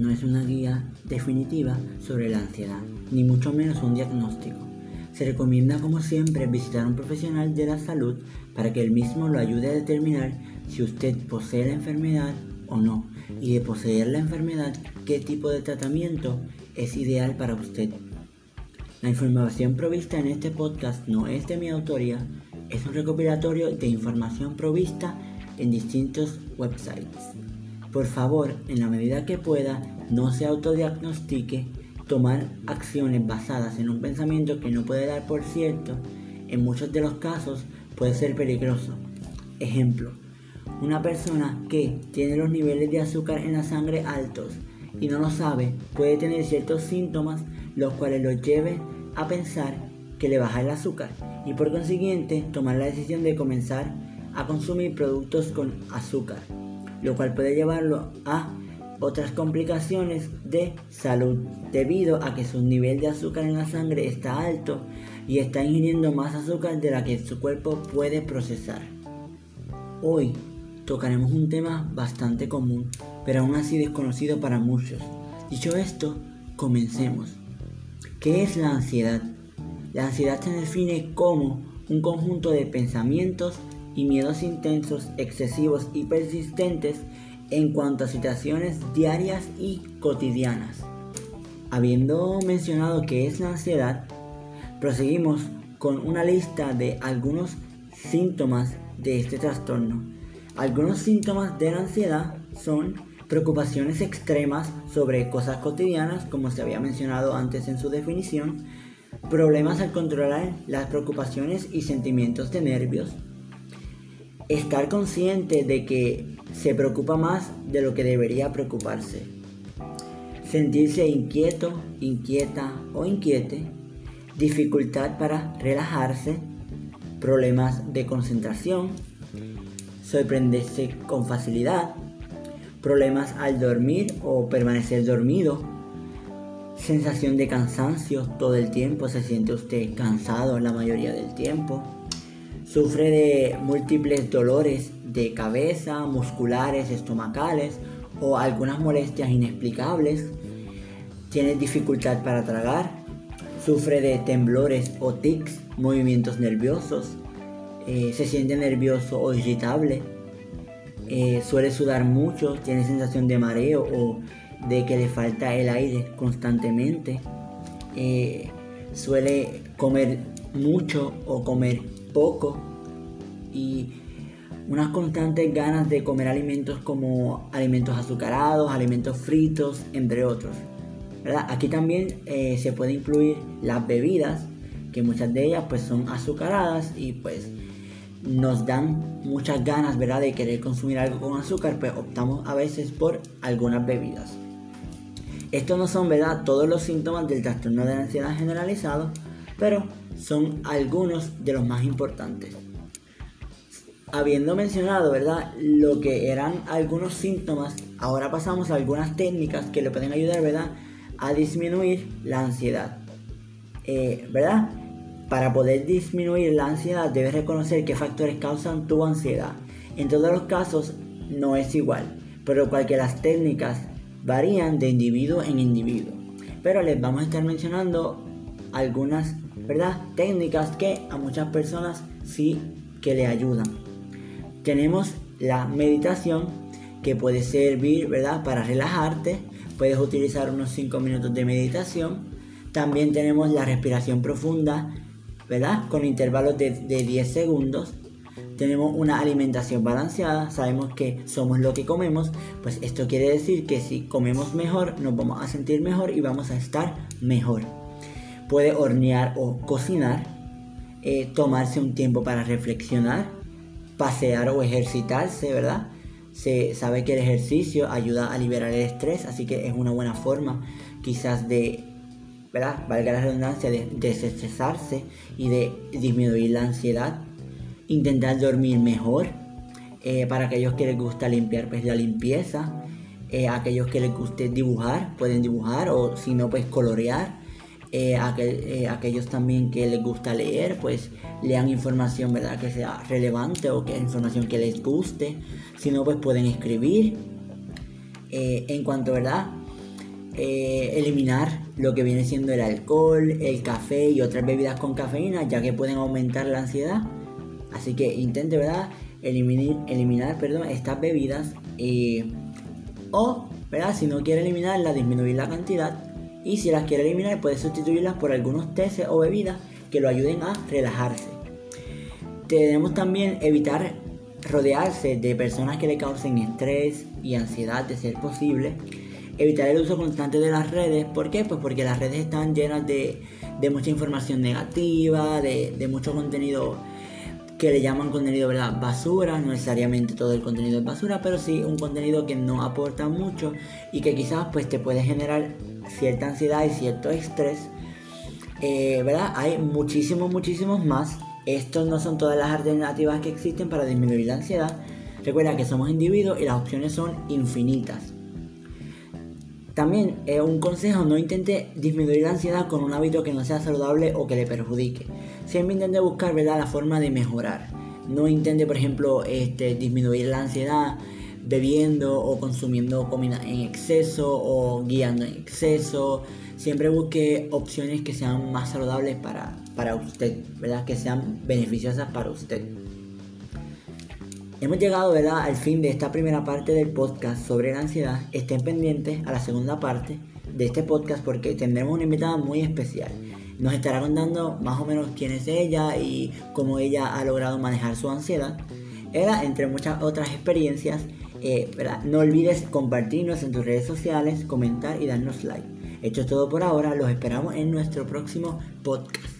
no es una guía definitiva sobre la ansiedad, ni mucho menos un diagnóstico. Se recomienda como siempre visitar a un profesional de la salud para que él mismo lo ayude a determinar si usted posee la enfermedad o no, y de poseer la enfermedad, qué tipo de tratamiento es ideal para usted. La información provista en este podcast no es de mi autoría, es un recopilatorio de información provista en distintos websites. Por favor, en la medida que pueda, no se autodiagnostique, tomar acciones basadas en un pensamiento que no puede dar por cierto, en muchos de los casos puede ser peligroso. Ejemplo, una persona que tiene los niveles de azúcar en la sangre altos y no lo sabe puede tener ciertos síntomas los cuales lo lleven a pensar que le baja el azúcar y por consiguiente tomar la decisión de comenzar a consumir productos con azúcar, lo cual puede llevarlo a otras complicaciones de salud debido a que su nivel de azúcar en la sangre está alto y está ingiriendo más azúcar de la que su cuerpo puede procesar. Hoy tocaremos un tema bastante común, pero aún así desconocido para muchos. Dicho esto, comencemos. ¿Qué es la ansiedad? La ansiedad se define como un conjunto de pensamientos y miedos intensos, excesivos y persistentes en cuanto a situaciones diarias y cotidianas. Habiendo mencionado qué es la ansiedad, proseguimos con una lista de algunos síntomas de este trastorno. Algunos síntomas de la ansiedad son preocupaciones extremas sobre cosas cotidianas, como se había mencionado antes en su definición, problemas al controlar las preocupaciones y sentimientos de nervios, estar consciente de que se preocupa más de lo que debería preocuparse, sentirse inquieto, inquieta o inquiete, dificultad para relajarse, problemas de concentración, sorprenderse con facilidad, problemas al dormir o permanecer dormido, sensación de cansancio todo el tiempo, se siente usted cansado la mayoría del tiempo, sufre de múltiples dolores de cabeza, musculares, estomacales o algunas molestias inexplicables, tiene dificultad para tragar, sufre de temblores o tics, movimientos nerviosos, eh, se siente nervioso o irritable, eh, suele sudar mucho, tiene sensación de mareo o de que le falta el aire constantemente, eh, suele comer mucho o comer poco y unas constantes ganas de comer alimentos como alimentos azucarados, alimentos fritos, entre otros. Aquí también eh, se puede incluir las bebidas, que muchas de ellas pues son azucaradas y pues nos dan muchas ganas ¿verdad? de querer consumir algo con azúcar, pues optamos a veces por algunas bebidas. Estos no son ¿verdad? todos los síntomas del trastorno de la ansiedad generalizado, pero son algunos de los más importantes. Habiendo mencionado, ¿verdad? Lo que eran algunos síntomas, ahora pasamos a algunas técnicas que le pueden ayudar, ¿verdad? A disminuir la ansiedad. Eh, ¿Verdad? Para poder disminuir la ansiedad debes reconocer qué factores causan tu ansiedad. En todos los casos no es igual, pero cualquier las técnicas varían de individuo en individuo. Pero les vamos a estar mencionando algunas ¿verdad? técnicas que a muchas personas sí que le ayudan. Tenemos la meditación que puede servir ¿verdad? para relajarte. Puedes utilizar unos 5 minutos de meditación. También tenemos la respiración profunda, ¿verdad? Con intervalos de, de 10 segundos tenemos una alimentación balanceada, sabemos que somos lo que comemos, pues esto quiere decir que si comemos mejor nos vamos a sentir mejor y vamos a estar mejor. Puede hornear o cocinar, eh, tomarse un tiempo para reflexionar, pasear o ejercitarse, ¿verdad? Se sabe que el ejercicio ayuda a liberar el estrés, así que es una buena forma quizás de, ¿verdad? Valga la redundancia, de desestresarse y de disminuir la ansiedad intentar dormir mejor. Eh, para aquellos que les gusta limpiar, pues la limpieza. Eh, aquellos que les guste dibujar, pueden dibujar o si no, pues colorear. Eh, aquellos también que les gusta leer, pues lean información ¿verdad? que sea relevante o que información que les guste. Si no, pues pueden escribir. en cuanto ¿verdad? eh, eliminar lo que viene siendo el alcohol, el café y otras bebidas con cafeína, ya que pueden aumentar la ansiedad. Así que intente, ¿verdad? Eliminar, eliminar perdón, estas bebidas. o, ¿verdad? Si no quiere eliminarlas, disminuir la cantidad. Y si las quiere eliminar, puede sustituirlas por algunos teces o bebidas que lo ayuden a relajarse. Tenemos también evitar rodearse de personas que le causen estrés y ansiedad de ser posible. Evitar el uso constante de las redes. ¿Por qué? Pues porque las redes están llenas de, mucha información negativa, de, mucho contenido que le llaman contenido ¿verdad? basura, no necesariamente todo el contenido es basura, pero sí un contenido que no aporta mucho y que quizás pues te puede generar cierta ansiedad y cierto estrés. Eh, ¿Verdad? Hay muchísimos, muchísimos más estos no son todas las alternativas que existen para disminuir la ansiedad. Recuerda que somos individuos y las opciones son infinitas. También eh, un consejo, no intente disminuir la ansiedad con un hábito que no sea saludable o que le perjudique. Siempre intente buscar ¿verdad? la forma de mejorar. No intente, por ejemplo, este, disminuir la ansiedad bebiendo o consumiendo comida en exceso o guiando en exceso. Siempre busque opciones que sean más saludables para, para usted, ¿verdad? Que sean beneficiosas para usted. Hemos llegado ¿verdad? al fin de esta primera parte del podcast sobre la ansiedad. Estén pendientes a la segunda parte de este podcast porque tendremos una invitada muy especial. Nos estará contando más o menos quién es ella y cómo ella ha logrado manejar su ansiedad. Era entre muchas otras experiencias. Eh, no olvides compartirnos en tus redes sociales, comentar y darnos like. Hecho todo por ahora, los esperamos en nuestro próximo podcast.